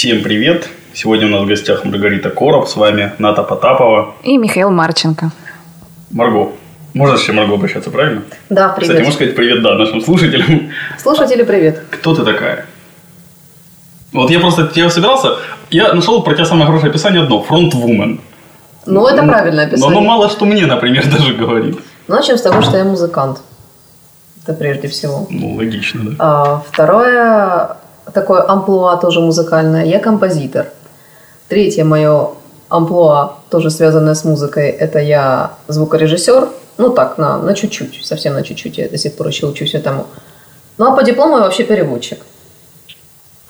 Всем привет! Сегодня у нас в гостях Маргарита Короб, с вами Ната Потапова. И Михаил Марченко. Марго. Можно с чем Марго обращаться, правильно? Да, привет. Кстати, можно сказать привет, да, нашим слушателям. Слушатели, привет. Кто ты такая? Вот я просто я собирался, я нашел про тебя самое хорошее описание одно, фронтвумен. Ну, это правильное Но описание. оно мало что мне, например, даже говорит. Ну, Начнем с того, что я музыкант. Это прежде всего. Ну, логично, да. А, второе, такое амплуа тоже музыкальное. Я композитор. Третье мое амплуа, тоже связанное с музыкой, это я звукорежиссер. Ну так, на, на чуть-чуть, совсем на чуть-чуть. Я до сих пор еще учусь этому. Ну а по диплому я вообще переводчик.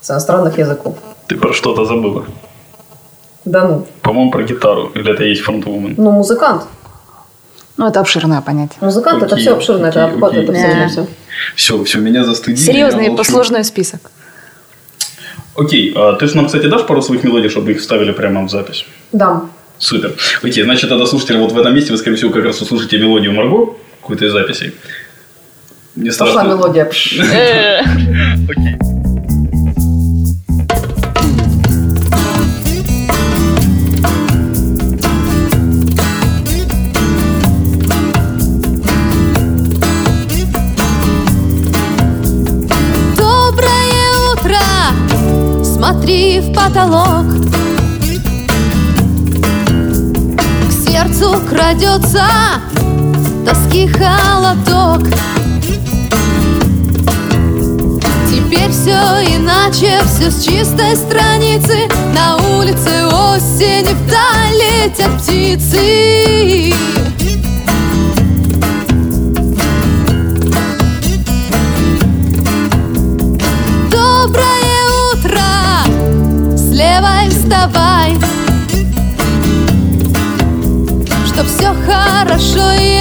С иностранных языков. Ты про что-то забыла. Да ну. По-моему, про гитару. Или это и есть фронтвумен? Ну, музыкант. Ну, это обширное понятие. Музыкант это Окей, все обширно, это окей, обхват, окей. это Да. все. Все, все, меня застыдили. Серьезный я и молчу. посложный список. Окей, а ты же нам, кстати, дашь пару своих мелодий, чтобы их вставили прямо в запись? Да. Супер. Окей, значит, тогда слушатели, вот в этом месте вы, скорее всего, как раз услышите мелодию Марго, какую-то из записей. Не Пошла страшно. мелодия. Окей. Потолок. К сердцу крадется тоски холодок. Теперь все иначе, все с чистой страницы. На улице осень, вдаль летят птицы вставай Что все хорошо и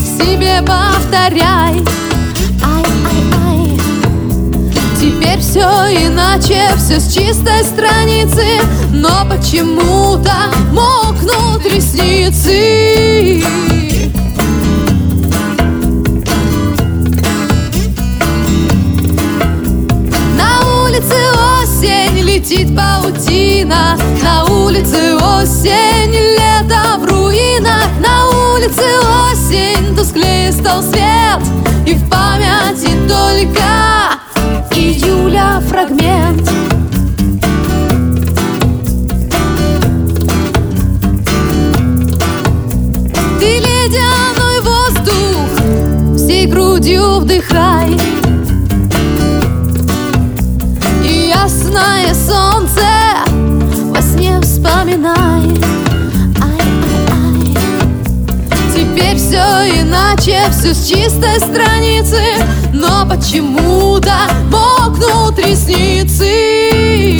себе повторяй. Ай, ай, ай. Теперь все иначе, все с чистой страницы Но почему-то мокнут ресницы летит паутина На улице осень лето в руинах. На улице осень тусклее стал свет И в памяти только иначе, все с чистой страницы Но почему-то мокнут ресницы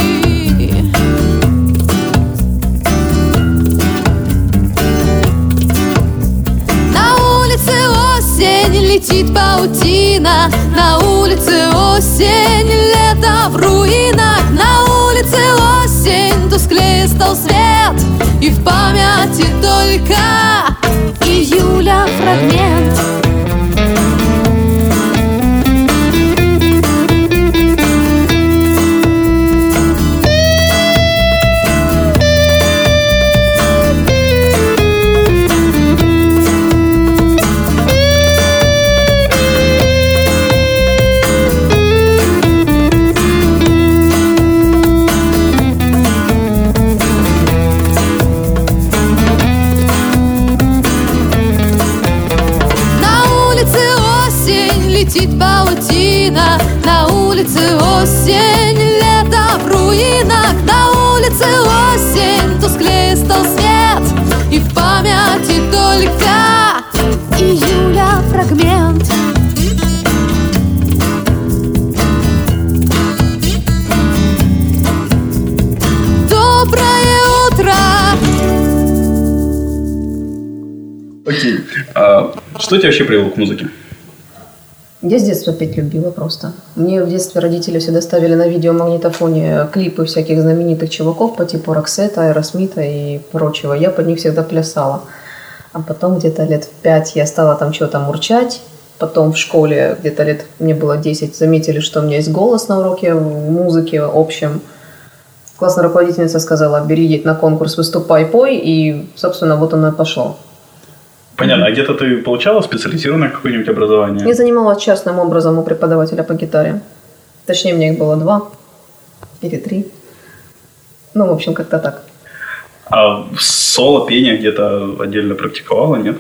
На улице осень летит паутина На улице осень лето в руинах. На улице осень тусклее стал свет И в памяти только Окей. А что тебя вообще привело к музыке? Я с детства петь любила просто. Мне в детстве родители всегда ставили на видеомагнитофоне клипы всяких знаменитых чуваков по типу Roxette а, Aerosmith а и прочего. Я под них всегда плясала. А потом где-то лет в пять я стала там что-то мурчать. Потом в школе где-то лет, мне было 10, заметили, что у меня есть голос на уроке музыки общем. классная руководительница сказала, бери, на конкурс, выступай, пой, и, собственно, вот оно и пошло. Понятно. А где-то ты получала специализированное какое-нибудь образование? Я занималась частным образом у преподавателя по гитаре. Точнее, мне их было два или три. Ну, в общем, как-то так. А соло пение где-то отдельно практиковала, нет?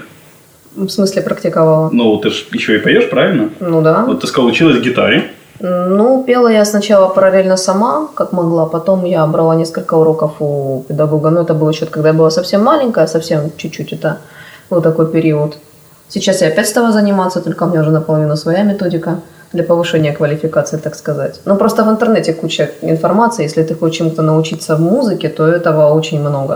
В смысле практиковала? Ну, ты же еще и поешь, правильно? Ну да. Вот ты сказал, училась гитаре. Ну, пела я сначала параллельно сама, как могла, потом я брала несколько уроков у педагога, но это было еще когда я была совсем маленькая, совсем чуть-чуть, это был такой период. Сейчас я опять стала заниматься, только у меня уже наполовину своя методика для повышения квалификации, так сказать. Но просто в интернете куча информации, если ты хочешь чему-то научиться в музыке, то этого очень много.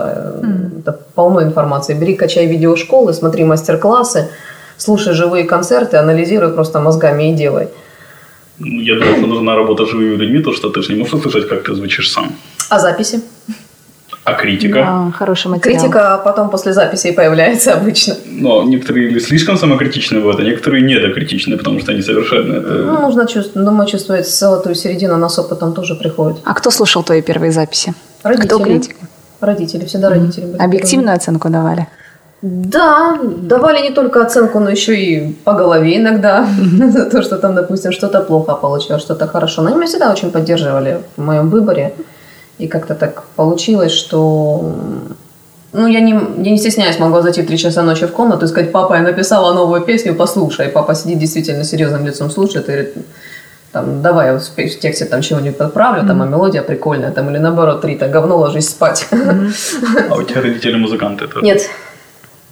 Это полно информации. Бери, качай видеошколы, смотри мастер-классы, слушай живые концерты, анализируй просто мозгами и делай. Ну, Я думаю, что нужна работа с живыми людьми, то что ты же не можешь услышать, как ты звучишь сам. А записи? А критика? Да, хороший материал. Критика потом после записи и появляется обычно. Но некоторые или слишком самокритичны в это, некоторые недокритичны, потому что они совершенно это... Ну, нужно, чувствовать, думаю, чувствовать золотую середину, она с опытом тоже приходит. А кто слушал твои первые записи? Родители. Кто критик? Родители, всегда родители были. Объективную оценку давали? Да, давали не только оценку, но еще и по голове иногда. За то, что там, допустим, что-то плохо получилось, что-то хорошо. Но они меня всегда очень поддерживали в моем выборе. И как-то так получилось, что... Ну, я не, я не стесняюсь, могу зайти в 3 часа ночи в комнату и сказать, папа, я написала новую песню, послушай. Папа сидит действительно серьезным лицом, слушает и говорит, там, давай я в в тексте там чего-нибудь подправлю, там, а мелодия прикольная, там, или наоборот, три, так, говно, ложись спать. А у тебя родители музыканты тоже? Нет,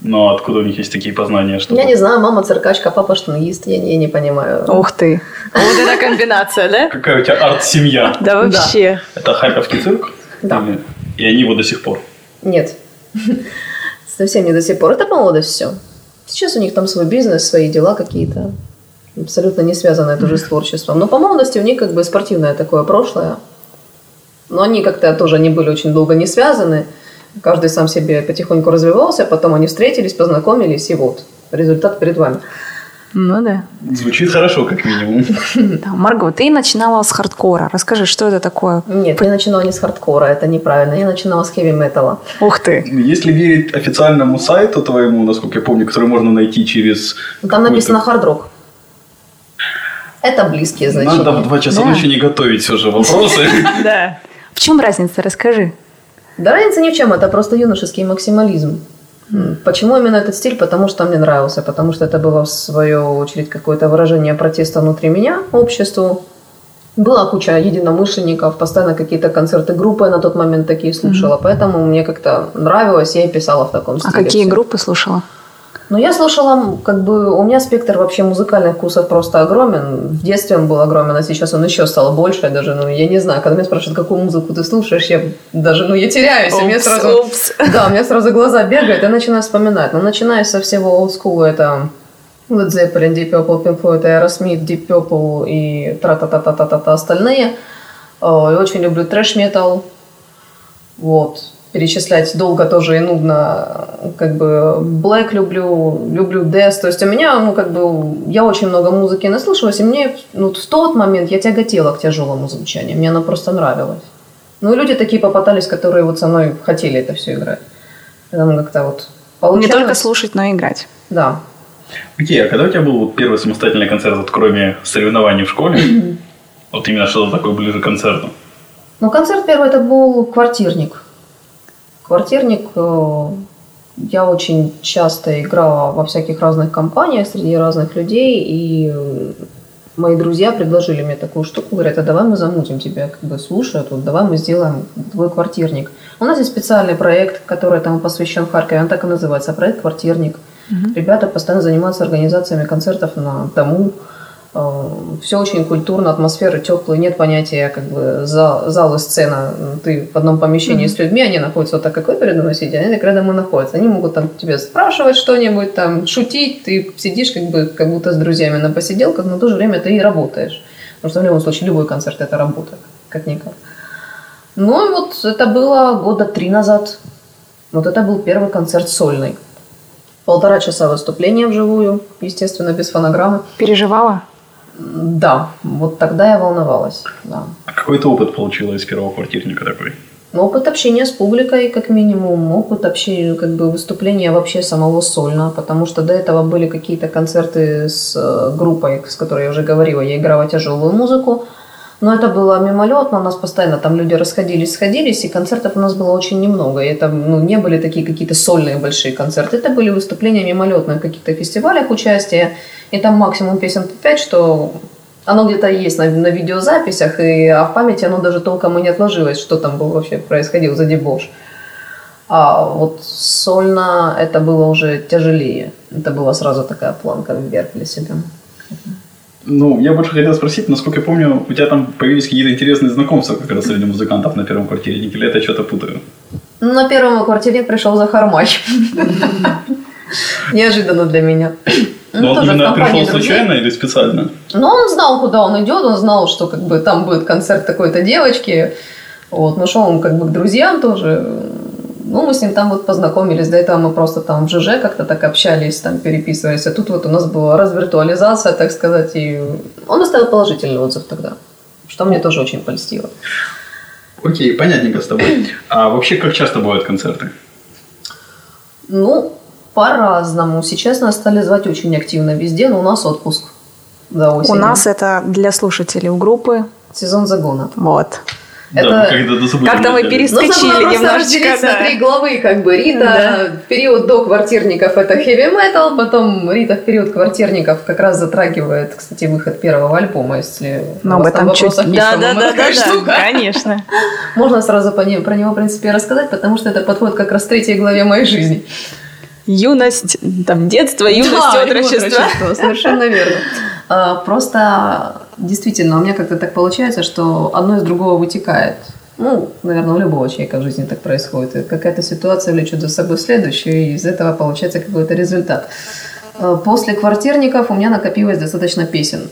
Но откуда у них есть такие познания? Что я не знаю, мама циркачка, папа штангист, я не, я не понимаю. Ух ты. Вот это комбинация, да? Какая у тебя арт-семья? Да вообще. Это Харьковский цирк? Да. И они его до сих пор? Нет. Совсем не до сих пор. Это молодость все. Сейчас у них там свой бизнес, свои дела какие-то. Абсолютно не связанные тоже с творчеством. Но по молодости у них как бы спортивное такое прошлое. Но они как-то тоже не были очень долго не связаны. Каждый сам себе потихоньку развивался, потом они встретились, познакомились, и вот результат перед вами. Ну да. Звучит хорошо, как минимум. Да, Марго, ты начинала с хардкора. Расскажи, что это такое? Нет, я начинала не с хардкора, это неправильно. Я начинала с хэви-металла. Ух ты. Если верить официальному сайту твоему, насколько я помню, который можно найти через... Ну, Там написано хард-рок. Это близкие значения. Надо в 2 часа Да. ночи не готовить все же вопросы. Да. В чем разница? Расскажи. Да разница ни в чем, это просто юношеский максимализм. М, Почему именно этот стиль? Потому что мне нравился, потому что это было в свою очередь какое-то выражение протеста внутри меня, обществу. Была куча единомышленников, постоянно какие-то концерты группы я на тот момент такие слушала, поэтому мне как-то нравилось, я и писала в таком А стиле. какие всё. группы слушала? Ну, я слушала, как бы, у меня спектр вообще музыкальных вкусов просто огромен. В детстве он был огромен, а сейчас он еще стал больше. Я даже, ну, я не знаю, когда меня спрашивают, какую музыку ты слушаешь, я даже, ну, я теряюсь. и мне Упс, сразу, упс. да, у меня сразу глаза бегают, я начинаю вспоминать. Но начиная со всего олдскула, это Led Zeppelin, Deep Purple, Pink Floyd, Aerosmith, Deep Purple и тра-та-та-та-та-та остальные. И очень люблю трэш-метал. Вот. Перечислять долго тоже и нудно. Как бы Black люблю, люблю Death. То есть у меня, ну, как бы, я очень много музыки наслушалась, и мне ну, в тот момент я тяготела к тяжелому звучанию. Мне оно просто нравилось. Ну, и люди такие попадались, которые вот со мной хотели это все играть. Поэтому как-то вот Не получалось. только слушать, но и играть. Да. Окей, а когда у тебя был вот первый самостоятельный концерт, вот кроме соревнований в школе? Вот именно что-то такое ближе к концерту. Ну, концерт первый это был квартирник. Квартирник э, я очень часто играла во всяких разных компаниях среди разных людей, и мои друзья предложили мне такую штуку, говорят, а давай мы замутим тебя, как бы слушают, вот давай мы сделаем твой квартирник. У нас есть специальный проект, который этому посвящен Харькове, он так и называется, проект «Квартирник». Ребята постоянно занимаются организациями концертов на дому, все очень культурно, атмосфера теплая, нет понятия как бы зал, зал и сцена. Ты в одном помещении с людьми, они находятся вот так, как вы передо мной сидите, они так рядом и находятся. Они могут там тебя спрашивать что-нибудь, там шутить, ты сидишь как бы как будто с друзьями на посиделках, но в то же время ты и работаешь. Потому что в любом случае любой концерт это работа, как-никак. Ну и вот это было года три назад. Вот это был первый концерт сольный. Полтора часа выступления вживую, естественно, без фонограммы. Переживала? Да, вот тогда я волновалась. Да. А какой ты опыт получила из первого квартирника такой? Опыт общения с публикой, как минимум, опыт общения, как бы выступления вообще самого сольно, потому что до этого были какие-то концерты с э, группой, с которой я уже говорила, я играла тяжелую музыку, но это было мимолетно, у нас постоянно там люди расходились, сходились, и концертов у нас было очень немного. И это ну, не были такие какие-то сольные большие концерты, это были выступления мимолетные в каких-то фестивалях участия, и там максимум песен по пять, что оно где-то есть на, на видеозаписях, и, а в памяти оно даже толком и не отложилось, что там было вообще происходило за дебош. А вот сольно это было уже тяжелее. Это была сразу такая планка вверх для себя. Ну, я больше хотел спросить, насколько я помню, у тебя там появились какие-то интересные знакомства как раз среди музыкантов на первом квартире, или это что-то путаю? На первом квартире пришел Захар Мач. Неожиданно для меня. Ну, он тоже в именно пришел случайно или специально? Но он знал, куда он идет, он знал, что как бы там будет концерт такой-то девочки. Вот, но шел он как бы к друзьям тоже. Ну, мы с ним там вот познакомились. До этого мы просто там в ЖЖ как-то так общались, там переписывались. А тут вот у нас была развиртуализация, так сказать. И он оставил положительный отзыв тогда, что мне тоже очень польстило. Окей, понятненько с тобой. А вообще, как часто бывают концерты? Ну, по-разному. Сейчас нас стали звать очень активно везде, но у нас отпуск до осени. У нас это для слушателей у группы. сезон загона. Вот. Да, Это-. Как-то мы вначале. перес- Нужно Скочили было просто немножечко, разделить на да. три главы, как бы Рита Да. в период до квартирников это heavy metal, потом Рита в период квартирников как раз затрагивает, кстати, выход первого альбома, если Но у об этом чуть... вопросов есть, Да, да, да, да, штука. конечно. Можно сразу по не- про него, в принципе, рассказать, потому что это подходит как раз к третьей главе моей жизни. Юность, там, детство, юность, Да, отрочество. отрочество, совершенно верно. А, Просто действительно, у меня как-то так получается, что одно из другого вытекает. Ну, наверное, у любого человека в жизни так происходит. Какая-то ситуация влечет за собой следующую, и из этого получается какой-то результат. А, После квартирников у меня накопилось достаточно песен,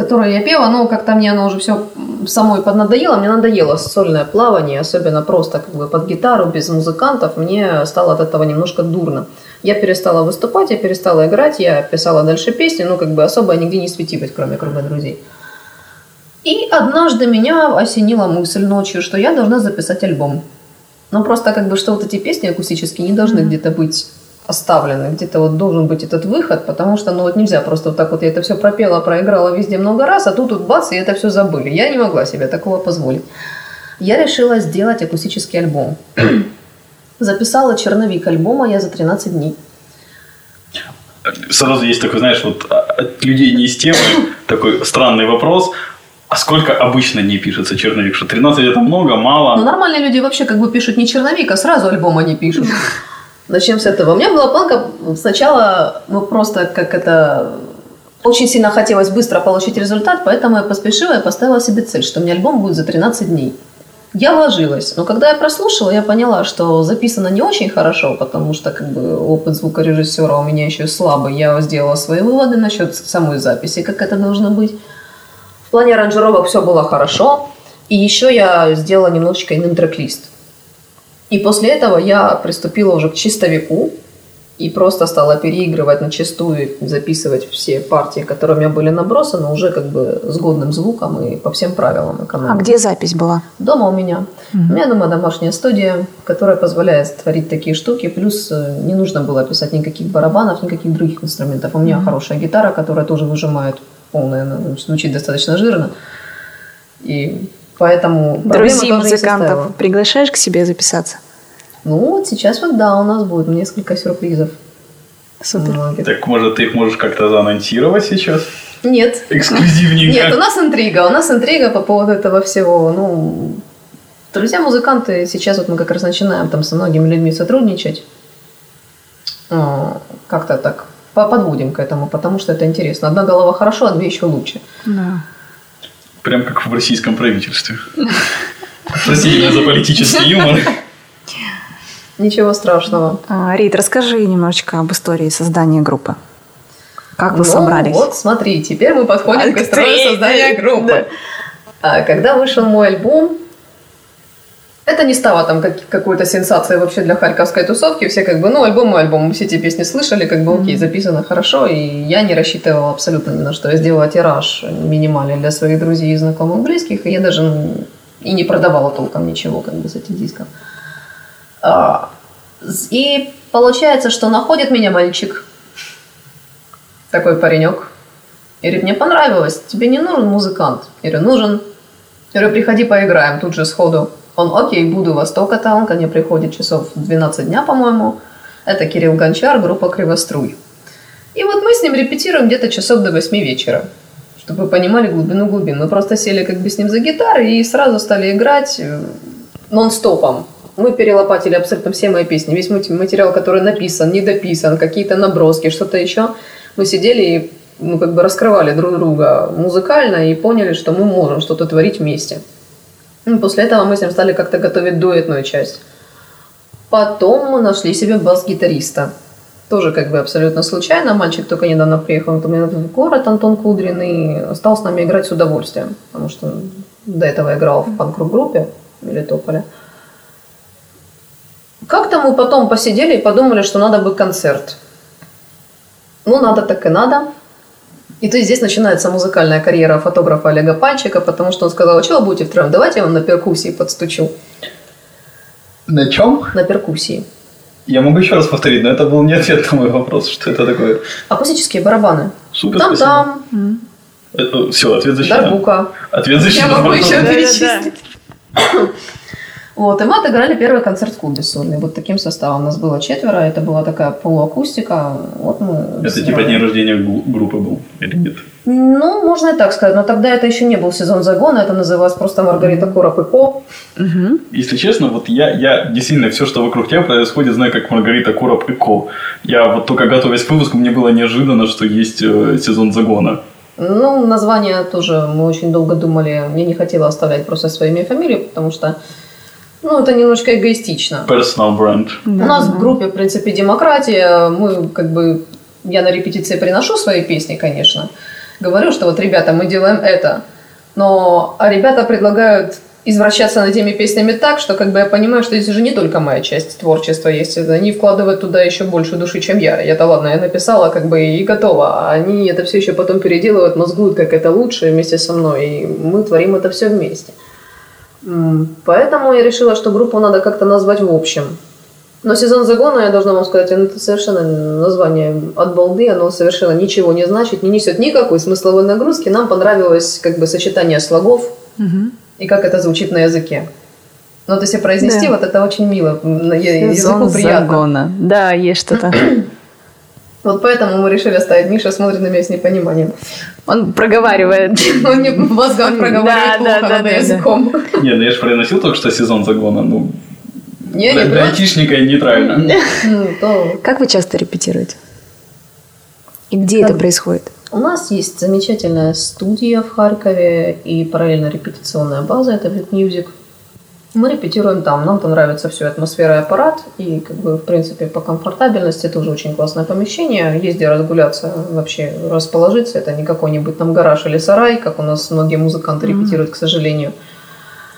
которые я пела, но как-то мне оно уже все самой поднадоело. Мне надоело сольное плавание, особенно просто как бы под гитару, без музыкантов. Мне стало от этого немножко дурно. Я перестала выступать, я перестала играть, я писала дальше песни, но как бы особо нигде не светилась, кроме круга друзей. И однажды меня осенила мысль ночью, что я должна записать альбом. Ну, просто как бы, что вот эти песни акустические не должны где-то быть оставлены, где-то вот должен быть этот выход, потому что, ну, вот нельзя просто вот так вот я это все пропела, проиграла везде много раз, а тут вот бац, и это все забыли. Я не могла себе такого позволить. Я решила сделать акустический альбом. Записала черновик альбома я за 13 дней. Сразу есть такой, знаешь, вот а, от людей не из темы такой странный вопрос. А сколько обычно не пишется черновик? Что 13 это много, мало? Но нормальные люди вообще как бы пишут не черновик, а сразу альбом они пишут. Начнем с этого. У меня была планка сначала, ну просто как это... Очень сильно хотелось быстро получить результат, поэтому я поспешила и поставила себе цель, что у меня альбом будет за 13 дней. Я вложилась, но когда я прослушала, я поняла, что записано не очень хорошо, потому что как бы опыт звукорежиссера у меня еще слабый. Я сделала свои выводы насчет самой записи, как это должно быть. В плане аранжировок все было хорошо. И еще я сделала немножечко иным трек-лист. И после этого я приступила уже к чистовику и просто стала переигрывать на чистую, записывать все партии, которые у меня были набросаны, уже как бы с годным звуком и по всем правилам А экономики. где запись была? Дома у меня. У меня дома домашняя студия, которая позволяет творить такие штуки. Плюс э, не нужно было писать никаких барабанов, никаких других инструментов. У меня хорошая гитара, которая тоже выжимает полная, звучит достаточно жирно. И поэтому Друзей музыкантов приглашаешь к себе записаться? Ну, вот сейчас вот да, у нас будет несколько сюрпризов. Супер. Многих. Так, может, ты их можешь как-то заанонсировать сейчас? Нет. Эксклюзивненько. Нет, у нас интрига. У нас интрига по поводу этого всего. Ну, друзья-музыканты, сейчас вот мы как раз начинаем там со многими людьми сотрудничать. О, Как-то так по- подводим к этому, потому что это интересно. Одна голова хорошо, а две еще лучше. Да. Прям как в российском правительстве. Простите меня за политический юмор. Ничего страшного. А, Рит, расскажи немножечко об истории создания группы. Как вы Ну, собрались? Вот, смотри, теперь мы подходим А, к истории создания группы. да. А, Когда вышел мой альбом, это не стало там как- какой-то сенсацией вообще для харьковской тусовки. Все как бы, ну, альбом мой альбом, мы все эти песни слышали, как бы, окей, записано хорошо, и я не рассчитывала абсолютно ни на что. Я сделала тираж минимальный для своих друзей, знакомых, близких, и я даже ну, и не продавала толком ничего как бы с этих дисков. А, И получается, что находит меня мальчик, такой паренек, и говорит, мне понравилось, тебе не нужен музыкант? Я говорю, нужен. Я говорю, приходи поиграем тут же сходу. Он, окей, буду во столько-то, он ко мне приходит часов в 12 дня, по-моему. Это Кирилл Гончар, группа Кривоструй. И вот мы с ним репетируем где-то часов до 8 вечера. Чтобы вы понимали глубину глубин. Мы просто сели как бы с ним за гитарой и сразу стали играть э, нон-стопом. Мы перелопатили абсолютно все мои песни. Весь материал, который написан, недописан, какие-то наброски, что-то еще. Мы сидели и ну, как бы раскрывали друг друга музыкально и поняли, что мы можем что-то творить вместе. И после этого мы с ним стали как-то готовить дуэтную часть. Потом мы нашли себе бас-гитариста. Тоже как бы абсолютно случайно. Мальчик только недавно приехал в город, Антон Кудрин, и стал с нами играть с удовольствием. Потому что до этого играл в панк-группе Мелитополя. Как-то мы потом посидели и подумали, что надо бы концерт. Ну, надо так и надо. И то есть здесь начинается музыкальная карьера фотографа Олега Пальчика, потому что он сказал, а что вы будете втроем? Давайте я вам на перкуссии подстучу. На чем? На перкуссии. Я могу еще раз повторить, но это был не ответ на мой вопрос. Что это такое? Акустические барабаны. Супер, спасибо. Там-там, все, ответ засчитан. дарбука. Ответ Я засчитан. могу еще перечислить. Вот, и мы отыграли первый концерт в клубе сольный. Вот таким составом. Нас было четверо. Это была такая полуакустика. Вот мы Это типа сыграли. день рождения группы был, или нет? Ну, можно и так сказать. Но тогда это еще не был сезон загона. Это называлось просто Маргарита Короб и Ко. Мгм. Если честно, вот я, я действительно все, что вокруг тебя происходит, знаю, как Маргарита Короб и Ко. Я вот только готовясь к выпуску, мне было неожиданно, что есть э, сезон загона. Ну, название тоже мы очень долго думали. Я не хотела оставлять просто свое имя и фамилию, потому что ну, это немножко эгоистично. Personal бренд. У нас в группе, в принципе, демократия. Мы, как бы, я на репетиции приношу свои песни, конечно. Говорю, что вот, ребята, мы делаем это. Но а ребята предлагают извращаться над теми песнями так, что как бы я понимаю, что здесь уже не только моя часть творчества есть. Они вкладывают туда еще больше души, чем я. Я-то ладно, я написала как бы и готова. А они это все еще потом переделывают, мозгуют, как это лучше вместе со мной. И мы творим это все вместе. Поэтому я решила, что группу надо как-то назвать в общем. Но сезон загона, я должна вам сказать, это совершенно название от балды, оно совершенно ничего не значит, не несет никакой смысловой нагрузки. Нам понравилось как бы сочетание слогов Мгм. и как это звучит на языке. Ну, вот если произнести, Да. вот это очень мило, Сезон языку приятно. загона. Да, есть что-то. Вот поэтому мы решили оставить. Миша смотрит на меня с непониманием. Он проговаривает. Он не в мозгах проговаривает Да, плохо да, да, над да, да. языком. Не, ну я же произносил только что сезон загона. Ну, Не, для, не, для айтишника нейтрально. ну, Как вы часто репетируете? И где это происходит? У нас есть замечательная студия в Харькове и параллельно репетиционная база, это Music. Мы репетируем там, нам там нравится все, атмосфера и аппарат, и как бы в принципе по комфортабельности тоже очень классное помещение, есть где разгуляться, вообще расположиться, это не какой-нибудь там гараж или сарай, как у нас многие музыканты репетируют, к сожалению.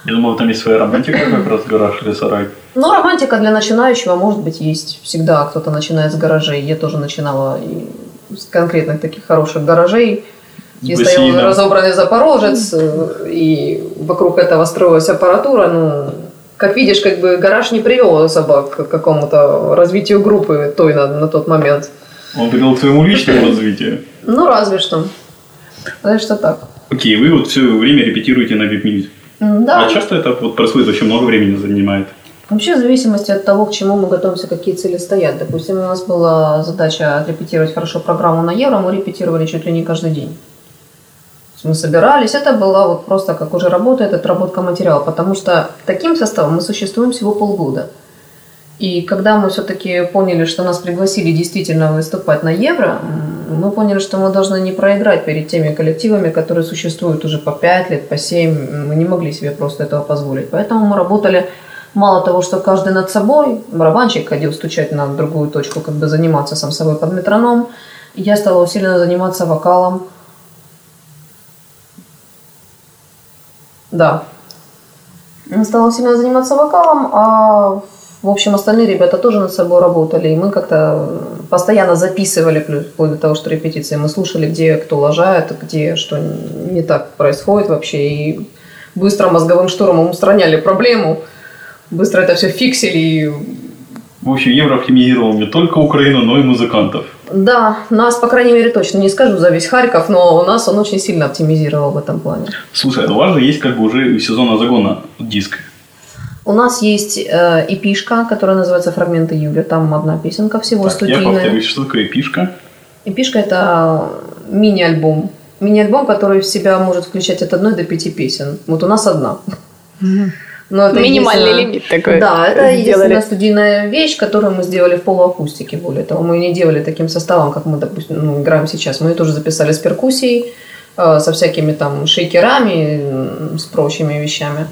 Я думал, там есть своя романтика, как раз гараж или сарай. Но романтика для начинающего, может быть, есть. Всегда кто-то начинает с гаражей. Я тоже начинала и с конкретных таких хороших гаражей. С И стоял бассейном. разобранный запорожец, э, и вокруг этого строилась аппаратура. Ну, как видишь, как бы гараж не привел особо к какому-то развитию группы той на, на тот момент. Он привел к твоему личному развитию. Ну, разве что. Разве что так. Окей, вы вот все время репетируете на М, Да. А часто это вот происходит, вообще много времени занимает? Вообще, в зависимости от того, к чему мы готовимся, какие цели стоят. Допустим, у нас была задача репетировать хорошо программу на евро, мы репетировали чуть ли не каждый день. То есть Мы собирались, это была вот просто как уже работает отработка материала, потому что таким составом мы существуем всего полгода. И когда мы все-таки поняли, что нас пригласили действительно выступать на Евро, мы поняли, что мы должны не проиграть перед теми коллективами, которые существуют уже по 5 лет, по 7. Мы не могли себе просто этого позволить. Поэтому мы работали мало того, что каждый над собой, барабанщик ходил стучать на другую точку, как бы заниматься сам собой под метроном. Я стала усиленно заниматься вокалом. Да. Стала усиленно заниматься вокалом, а в общем остальные ребята тоже над собой работали. И мы как-то постоянно записывали, плюс вплоть до того, что репетиции мы слушали, где кто лажает, где что не так происходит вообще. И быстро мозговым штурмом устраняли проблему, быстро это все фиксили. и В общем, Евро оптимизировал не только Украину, но и музыкантов. Да, нас, по крайней мере, точно не скажу за весь Харьков, но у нас он очень сильно оптимизировал в этом плане. Слушай, а у вас же есть как бы уже сезона загона диск. У нас есть э, эпишка, которая называется «Фрагменты Юли». Там одна песенка всего Так, я студийная. повторюсь, что такое эпишка? Эпишка – это мини-альбом. Мини-альбом, который в себя может включать от одной до пяти песен. Вот у нас одна. Но это Минимальный лимит такой. Да, это сделали. единственная студийная вещь, которую мы сделали в полуакустике. Более того, мы не делали таким составом, как мы, допустим, ну, играем сейчас. Мы ее тоже записали с перкуссией, э, со всякими там шейкерами, с прочими вещами.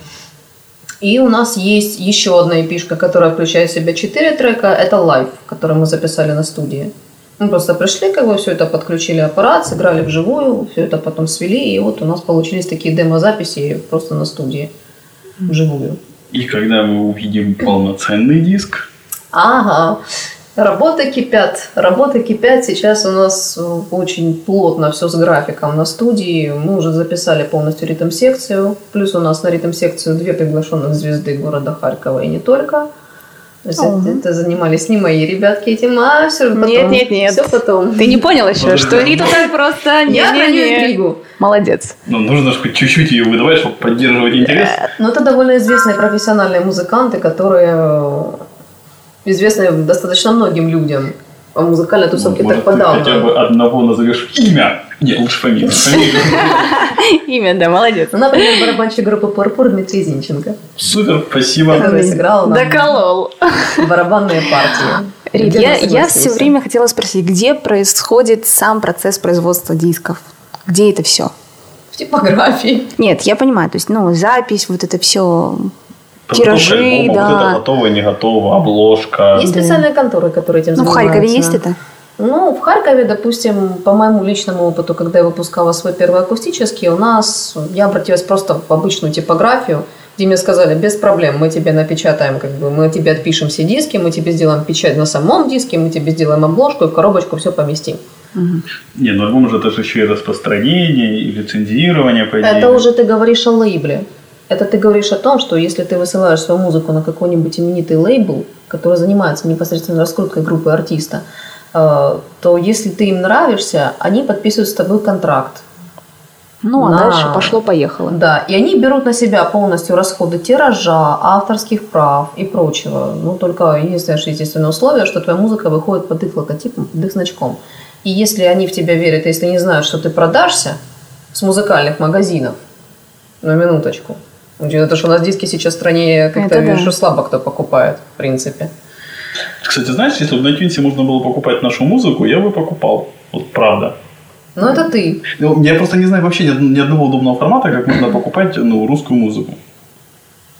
И у нас есть еще одна эпишка, которая включает в себя четыре трека. Это лайв, который мы записали на студии. Мы просто пришли, как бы все это подключили аппарат, сыграли вживую, все это потом свели, и вот у нас получились такие демо-записи просто на студии вживую. И когда мы увидим полноценный диск, Ага. Работы кипят. Работы кипят. Сейчас у нас очень плотно все с графиком на студии. Мы уже записали полностью ритм-секцию. Плюс у нас на ритм-секцию две приглашенных звезды города Харькова и не только. То есть Ого. это, это занимались не мои ребятки этим, а все потом. Нет, нет, нет. Все потом. Ты не понял еще, что. Риту так просто... Я храню Не-не-не. интригу. Молодец. ну, нужно же хоть чуть-чуть ее выдавать, чтобы поддерживать интерес. Но это довольно известные профессиональные музыканты, которые э, известны достаточно многим людям. А музыкальной тусовке Может, так подавно. хотя бы одного назовешь имя? Нет, лучше фамилию. Имя, да, молодец. Ну, например, барабанщик группы Пурпур Дмитрий Зинченко, Супер, спасибо. который сыграл нам Доколол. барабанные партии. Я, я все время хотела спросить, где происходит сам процесс производства дисков? Где это все? В типографии. Нет, я понимаю, то есть, ну, запись, вот это все, тиражи, альбома, да. Вот это готово, не готово, обложка. Есть специальные конторы, которые этим Ну, в занимаются. Харькове есть это? Ну, в Харькове, допустим, по моему личному опыту, когда я выпускала свой первый акустический, у нас, я обратилась просто в обычную типографию, где мне сказали, без проблем, мы тебе напечатаем, как бы, мы тебе отпишем все диски, мы тебе сделаем печать на самом диске, мы тебе сделаем обложку и в коробочку все поместим. Не, ну альбом же это же еще и распространение, и лицензирование, по идее. Это уже ты говоришь о лейбле. Это ты говоришь о том, что если ты высылаешь свою музыку на какой-нибудь именитый лейбл, который занимается непосредственно раскруткой группы артиста, э, то если ты им нравишься, они подписывают с тобой контракт. Ну, а На. дальше пошло-поехало. Да, и они берут на себя полностью расходы тиража, авторских прав и прочего. Ну, только единственное, естественное условие, что твоя музыка выходит под их логотипом, под их значком. И если они в тебя верят, если не знают, что ты продашься с музыкальных магазинов, на минуточку. Учитывая то, что у нас диски сейчас в стране как-то Это да. вижу слабо кто покупает, в принципе. Кстати, знаешь, если бы на Тюнсе можно было покупать нашу музыку, я бы покупал. Вот правда. Но это ты. Ну, я просто не знаю вообще ни, од- ни одного удобного формата, как можно покупать ну, русскую музыку.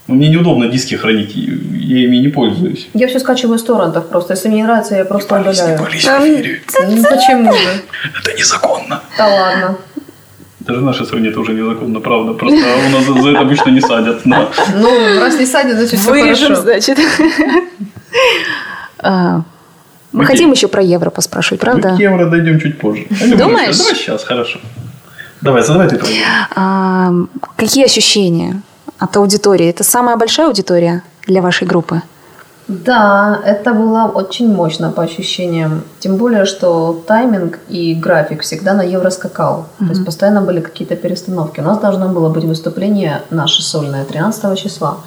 Ну, мне неудобно диски хранить, я ими не пользуюсь. Я все скачиваю с торрентов просто. Если мне не нравится, я просто Пались, не удаляю. пались в эфире. Ну, почему же? Это незаконно. Да ладно. Даже в нашей стране это уже незаконно, правда. Просто у нас за, за это обычно не садят. Да. Ну, раз не садят, значит все Вырежем, хорошо. значит. А, Мы Окей. хотим еще про евро поспрашивать, правда? Мы к евро дойдем чуть позже. Думаешь? сейчас? Давай сейчас, хорошо. Давай, задавай ты твои. А, какие ощущения от аудитории? Это самая большая аудитория для вашей группы? Да, это было очень мощно по ощущениям. Тем более, что тайминг и график всегда на евро скакал. То есть постоянно были какие-то перестановки. У нас должно было быть выступление наше сольное 13 числа.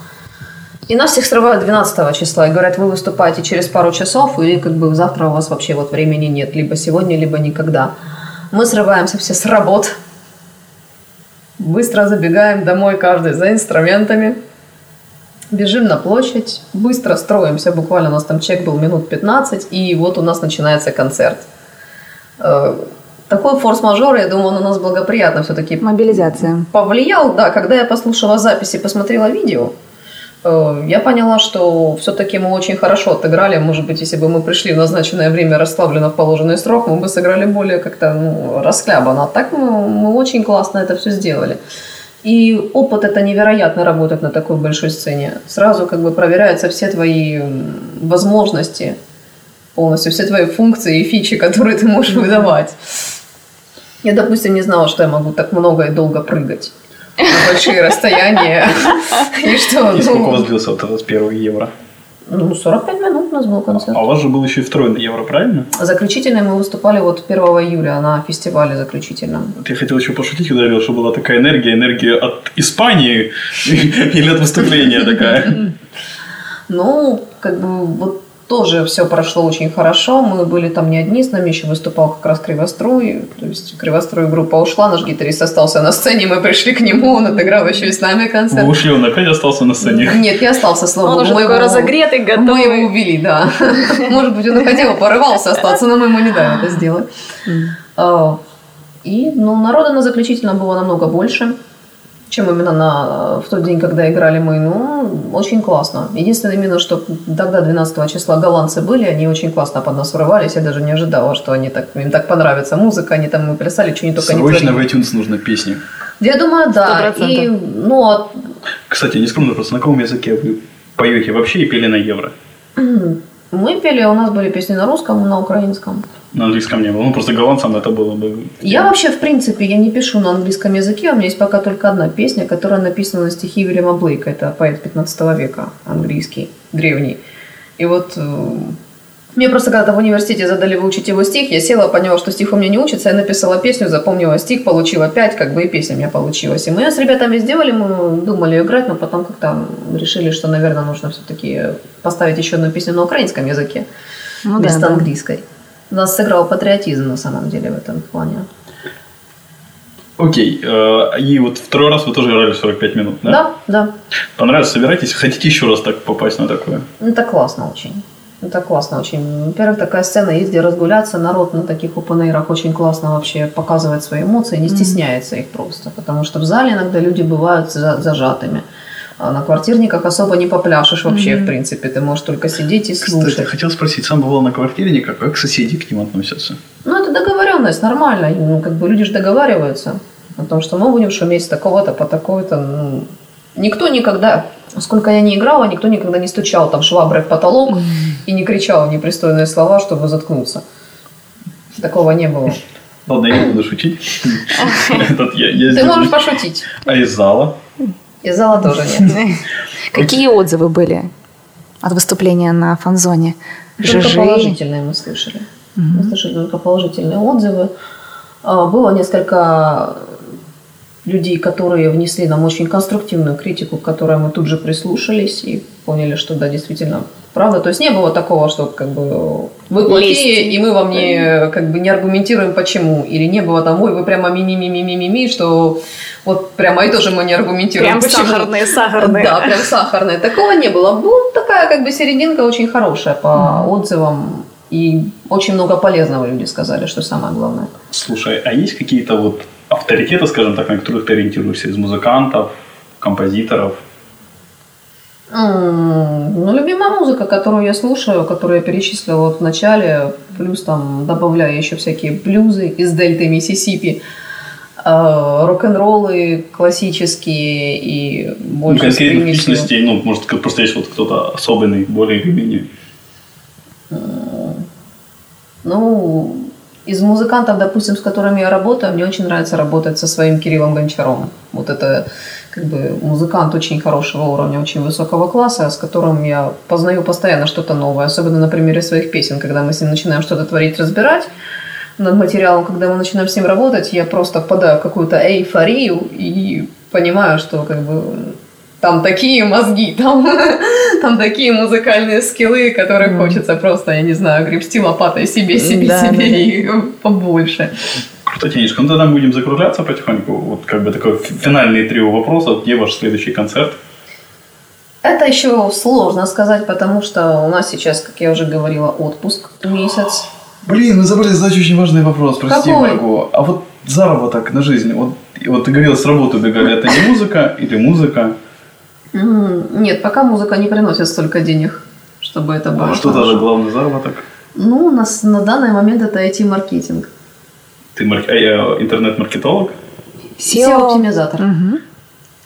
И нас всех срывают 12 числа и говорят, вы выступаете через пару часов, или как бы завтра у вас вообще вот времени нет, либо сегодня, либо никогда. Мы срываемся все с работ, быстро забегаем домой каждый за инструментами, бежим на площадь, быстро строимся, буквально у нас там чек был минут 15, и вот у нас начинается концерт. Э, Такой форс-мажор, я думаю, он у нас благоприятно все-таки Мобилизация. повлиял, да, когда я послушала записи, посмотрела видео, э, я поняла, что все-таки мы очень хорошо отыграли. Может быть, если бы мы пришли в назначенное время расслабленно в положенный срок, мы бы сыграли более как-то ну, расхлябанно. А так мы, мы очень классно это все сделали. И опыт это невероятно работать на такой большой сцене. Сразу как бы проверяются все твои возможности, полностью все твои функции и фичи, которые ты можешь выдавать. Я, допустим, не знала, что я могу так много и долго прыгать. на большие расстояния. И что, И сколько у вас ну, длился вот этот первый евро? ну, 45 минут у нас был концерт. А у вас же был еще и второй на евро, правильно? Заключительный мы выступали вот 1 июля на фестивале заключительном. Вот я хотел еще пошутить, говорил, что была такая энергия, энергия от Испании или от выступления такая. Ну, как бы вот тоже все прошло очень хорошо. Мы были там не одни, с нами еще выступал как раз Кривоструй. То есть Кривострой группа ушла, наш гитарист остался на сцене, мы пришли к нему, он отыграл еще и с нами Вы концерт. ушли, он опять остался на сцене. Нет, не остался, слава Он уже Мы такой его- разогретый, Мы его готовый. увели, да. Может быть, он и хотел, порывался остаться, но мы ему не дали это сделать. А, И, ну, народа на заключительном было намного больше, чем именно на, в тот день, когда играли мы. Ну, очень классно. Единственное минус, что тогда, 12 числа, голландцы были, они очень классно под нас врывались. Я даже не ожидала, что они так, им так понравится музыка, они там плясали, что не только не Срочно в творили. iTunes нужно песни. Я думаю, да. Сто И, процентов. ну, а Кстати, не скромно, просто на каком языке вы поете вообще и пели на евро? мы пели, у нас были песни на русском, на украинском. На английском не было. Ну, просто голландцам это было бы... Я вообще, в принципе, я не пишу на английском языке. У меня есть пока только одна песня, которая написана на стихи Вильяма Блейка. Это поэт 15 века, английский, древний. И вот э, мне просто когда-то в университете задали выучить его стих, я села, поняла, что стих у меня не учится, я написала песню, запомнила стих, получила 5, как бы и песня у меня получилась. И мы с ребятами сделали, мы думали играть, но потом как-то решили, что, наверное, нужно все-таки поставить еще одну песню на украинском языке Ну да, вместо да. английской. У нас сыграл патриотизм на самом деле в этом плане. Окей. э, И вот второй раз вы тоже играли 45 минут, да? Да, да. Понравилось? Собираетесь? Хотите еще раз так попасть на такое? Это классно очень. Это классно очень. Во-первых, такая сцена есть, где разгуляться. Народ на таких опенэйрах очень классно вообще показывает свои эмоции, не стесняется их просто. Потому что в зале иногда люди бывают за- зажатыми. А на квартирниках особо не попляшешь вообще, в принципе. Ты можешь только сидеть и слушать. Кстати, хотел спросить, сам бывал на квартирниках, как соседи к ним относятся? Ну, это договоренность, нормально. Ну, как бы люди же договариваются о том, что мы будем шуметь с такого-то по такой-то. Ну, никто никогда, сколько я не играла, никто никогда не стучал там шваброй в потолок и не кричал непристойные слова, чтобы заткнуться. Такого не было. Ладно, я не буду шутить. Ты можешь пошутить. А из зала? Из зала тоже нет. Какие отзывы были от выступления на фанзоне? Только положительные мы слышали. Мы слышали только положительные отзывы. А, Было несколько людей, которые внесли нам очень конструктивную критику, к которой мы тут же прислушались и поняли, что да, действительно, правда. То есть не было такого, что как бы вы плохие, и мы вам не, как бы, не аргументируем почему. Или не было там, ой, вы прямо ми-ми-ми-ми-ми-ми, что вот прямо и тоже мы не аргументируем Прям почему. сахарные, сахарные. Да, прям сахарная. Такого не было. Ну, такая как бы серединка очень хорошая по отзывам. И очень много полезного люди сказали, что самое главное. Слушай, а есть какие-то вот авторитеты, скажем так, на которых ты ориентируешься из музыкантов, композиторов? Ну, любимая музыка, которую я слушаю, которую я перечислила вот в начале, плюс там добавляю еще всякие блюзы из дельты Миссисипи, э, рок-н-роллы классические и Ну, больше с конкретных личностей, ну, может, просто есть вот кто-то особенный, более или менее. Ну, из музыкантов, допустим, с которыми я работаю, мне очень нравится работать со своим Кириллом Гончаром. Вот это как бы музыкант очень хорошего уровня, очень высокого класса, с которым я познаю постоянно что-то новое, особенно на примере своих песен, когда мы с ним начинаем что-то творить, разбирать над материалом, когда мы начинаем с ним работать, я просто впадаю в какую-то эйфорию и понимаю, что как бы там такие мозги, там, там такие музыкальные скиллы, которые хочется просто, я не знаю, гребсти лопатой себе, себе, Да, себе да, и побольше. Круто, Тенечка. Ну, тогда будем закругляться потихоньку. Вот как бы такой финальный трио вопросов. Где ваш следующий концерт? Это еще сложно сказать, потому что у нас сейчас, как я уже говорила, отпуск месяц. Блин, мы забыли задать очень важный вопрос. Прости, Какой? Марго. А вот заработок на жизнь. Вот, вот ты говорила, с работы убегали. Это не музыка или музыка? Нет, пока музыка не приносит столько денег, чтобы это было. А что тогда главный заработок? Ну, у нас на данный момент это IT-маркетинг. Ты мар- э, э, интернет-маркетолог? SEO. SEO-оптимизатор. Мгм.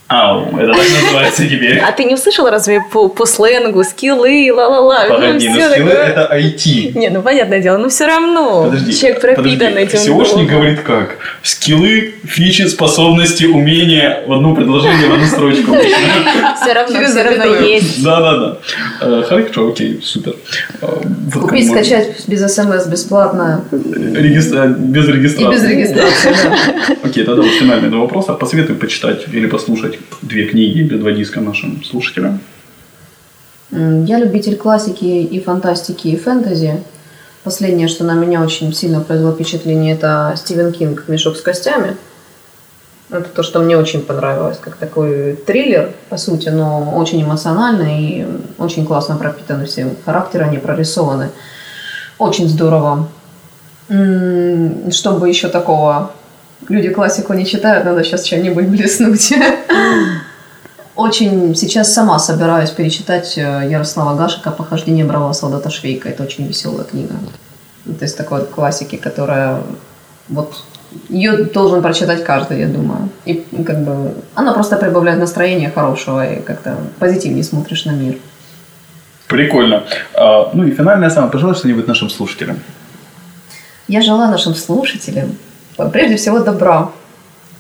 Ау, это так называется теперь. А ты не услышал разве по, по сленгу скиллы, ла-ла-ла? Погоди, ну, но всё скиллы такое. это IT. Не, ну понятное дело, но все равно. Подожди, Человек пропитан подожди. этим. SEOшник говорит как? Скиллы, фичи, способности, умения в одно предложение, в одну строчку. Все равно, все равно есть. Да-да-да. Э, Хорошо, окей, супер. Э, Купить, скачать без смс бесплатно Без и регистрации. без регистрации. Окей, тогда вот финальный два вопроса. Посоветуй почитать или послушать две книги или два диска нашим слушателям. Я любитель классики и фантастики, и фэнтези. Последнее, что на меня очень сильно произвело впечатление, это Стивен Кинг «Мешок с костями». Это то, что мне очень понравилось, как такой триллер, по сути, но очень эмоциональный и очень классно пропитаны все характеры, они прорисованы. Очень здорово. Чтобы еще такого... Люди классику не читают, надо сейчас чем-нибудь блеснуть. Очень сейчас сама собираюсь перечитать э, Ярослава Гашика «Похождение бравого солдата Швейка». Это очень веселая книга. Это из такой вот классики, которая вот ее должен прочитать каждый, я думаю. И как бы она просто прибавляет настроение хорошего и как-то позитивнее смотришь на мир. Прикольно. А, Ну и финальное самое, пожелай что-нибудь нашим слушателям. Я желаю нашим слушателям прежде всего добра,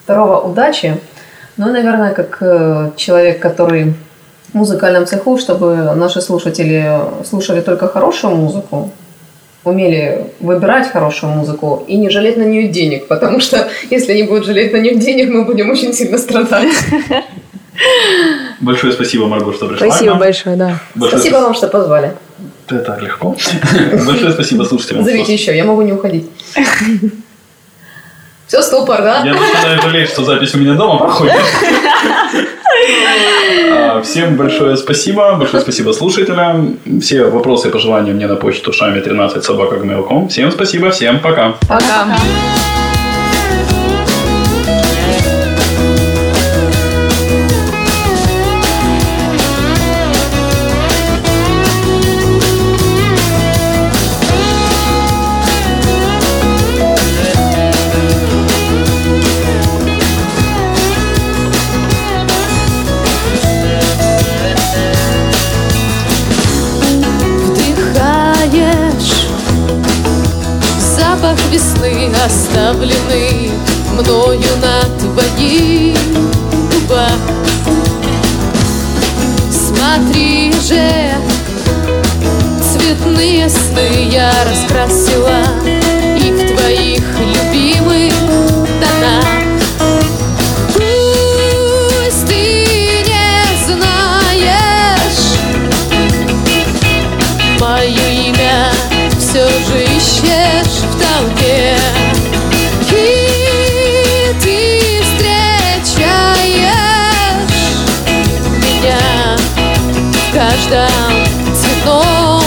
второго удачи, ну и, наверное, как э, человек, который в музыкальном цеху, чтобы наши слушатели слушали только хорошую музыку, умели выбирать хорошую музыку и не жалеть на нее денег, потому что если они будут жалеть на нее денег, мы будем очень сильно страдать. Большое спасибо, Марго, что пришла. Спасибо большое, да. Большое Спасибо вам, что позвали. Это так легко. Большое спасибо слушателям. Зовите еще, я могу не уходить. Все, стопор, да? Я начинаю жалеть, что запись у меня дома проходит. А, Всем большое спасибо. Большое спасибо слушателям. Все вопросы и пожелания мне на почту шами 13 собака Всем спасибо, всем пока. Пока. Весны, оставленный мною на твоих губах. Смотри же, цветные сны я раскрасила и в твоих любимых тонах. Каждом цветном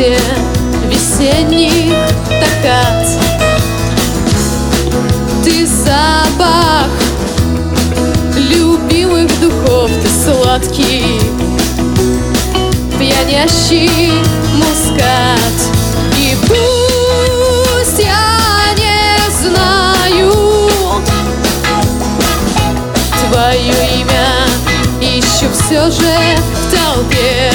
ноте весенних токат. Ты запах любимых духов, ты сладкий, пьянящий мускат. И пусть я не знаю, Твое имя ищу все же в толпе